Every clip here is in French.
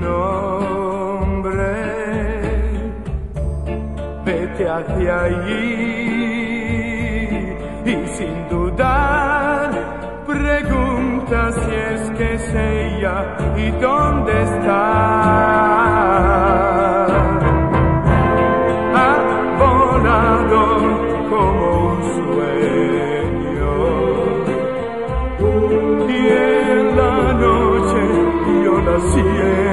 nombre, vete hacia allí y sin dudar pregunta si es que es ella y dónde está. Ha volado como un sueño y en la noche yo nací.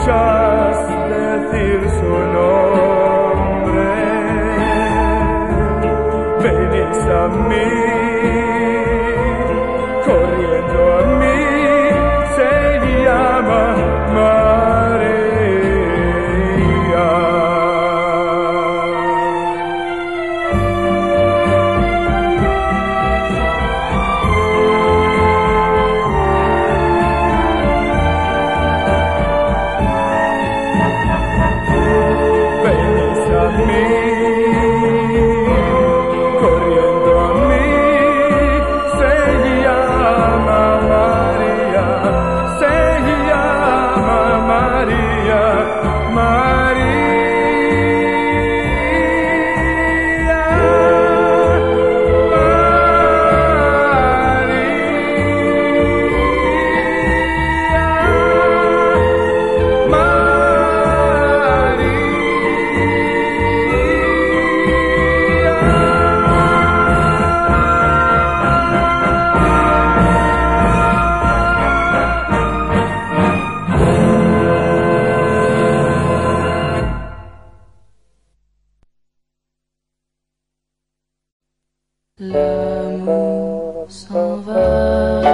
escuchas decir su nombre, venís a mí. L'amour s'en va.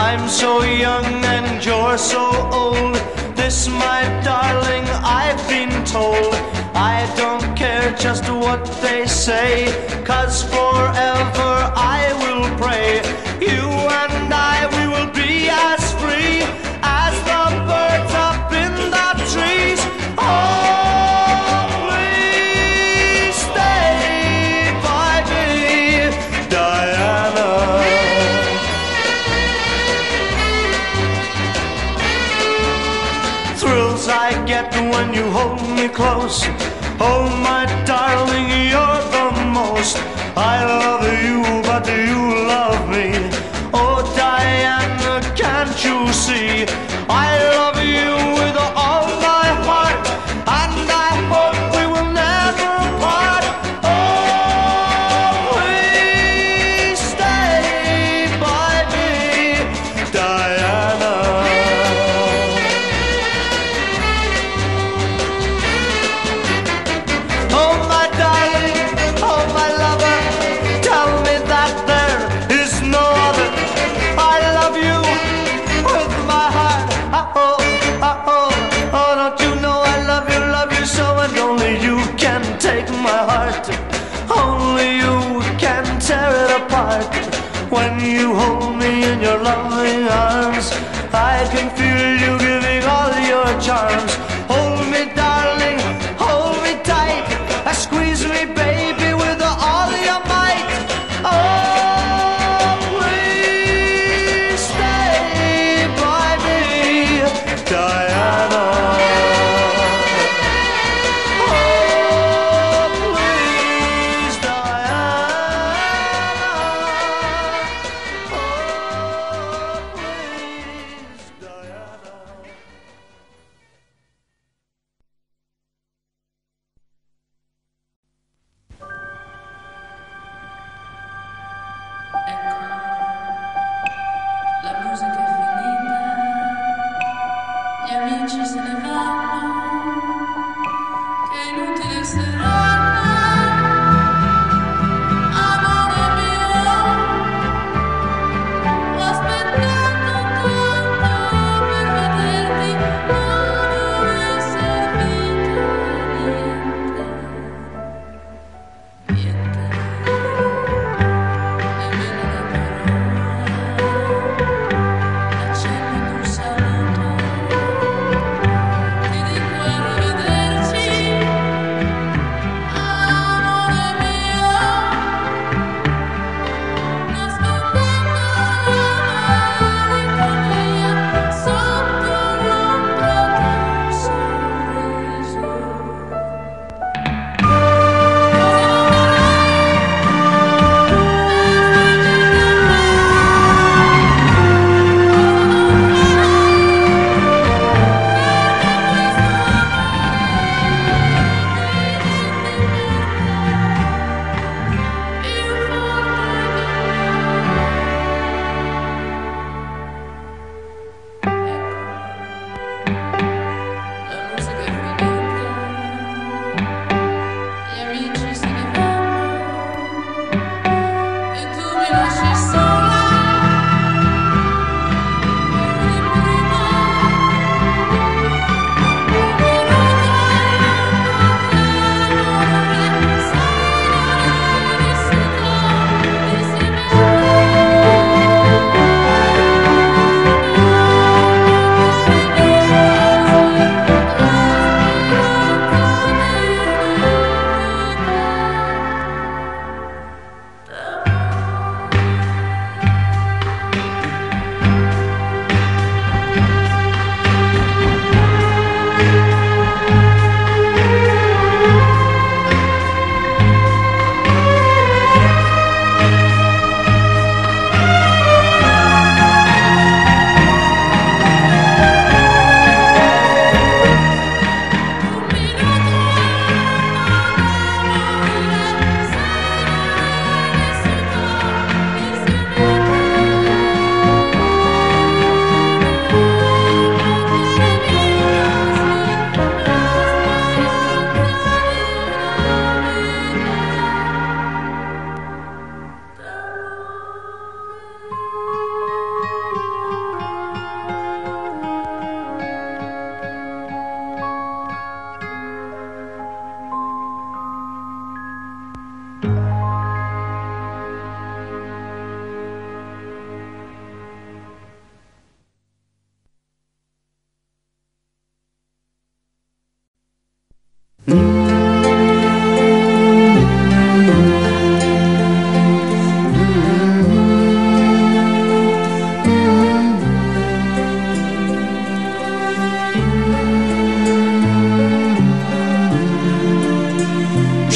I'm so young and you're so old. This, my darling, I've been told. I don't care just what they say, cause forever I will pray. You most. I love you, but you When you hold me in your loving arms, I can feel you giving all your charms.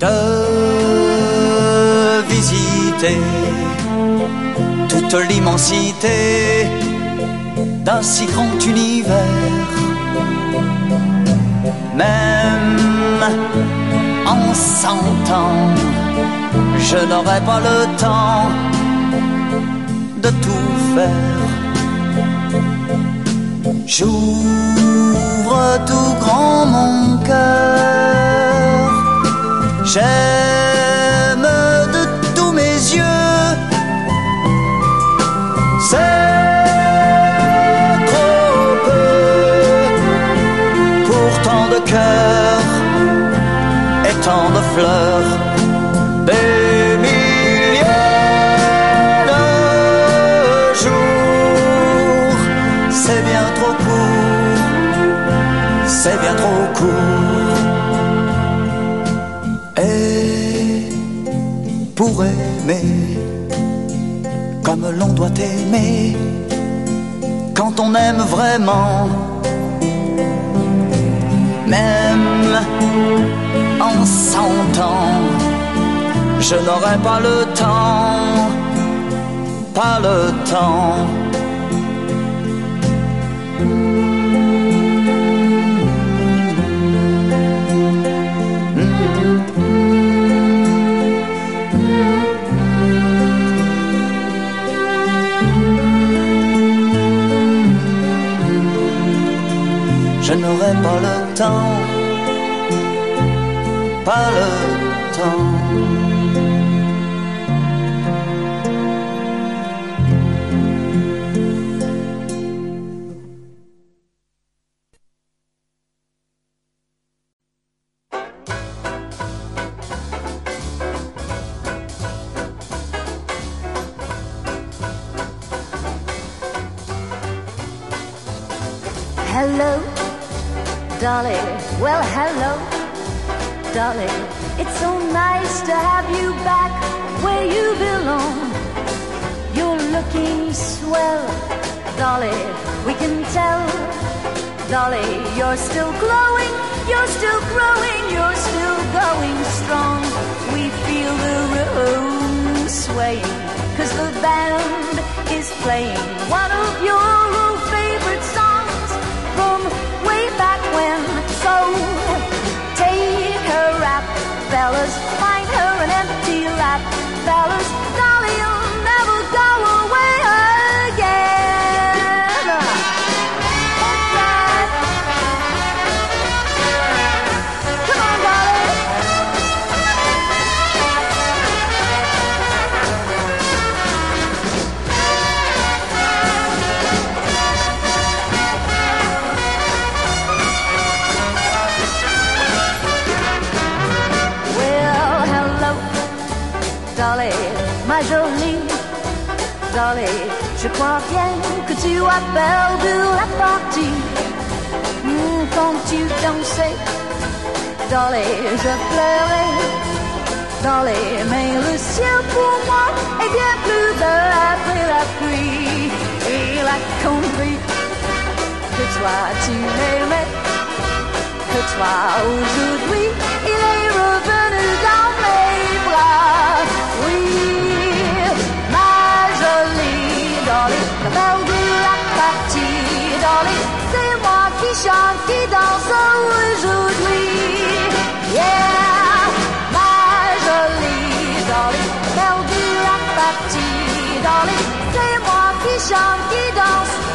de visiter toute l'immensité d'un si grand univers. Même en cent ans, je n'aurai pas le temps de tout faire. J'ouvre tout grand mon cœur J'aime de tous mes yeux. C'est trop peu pour tant de cœurs et tant de fleurs. Comme l'on doit aimer, quand on aime vraiment. Même en s'entend, je n'aurai pas le temps, pas le temps. Hello, Dolly. Well, hello, Dolly. It's so nice to have you back where you belong. You're looking swell, Dolly. We can tell, Dolly. You're still glowing, you're still growing, you're still going strong. We feel the room swaying, cause the band is playing one of your fellas, find her an empty lap, fellas. Dolly, you'll never go Je crois bien que tu appelles de la partie. Hmm, quand tu dansais, Dolly, je pleurais. Dolly, mais le ciel pour moi est bien plus bleu après la pluie. Et la compris que toi tu m'aimais que toi aujourd'hui il est revenu dans mes bras. Oui, parler, c'est moi qui chante, qui danse aujourd'hui. Yeah, ma jolie Dolly, perdue à partie, Dolly, c'est moi qui chante, qui danse.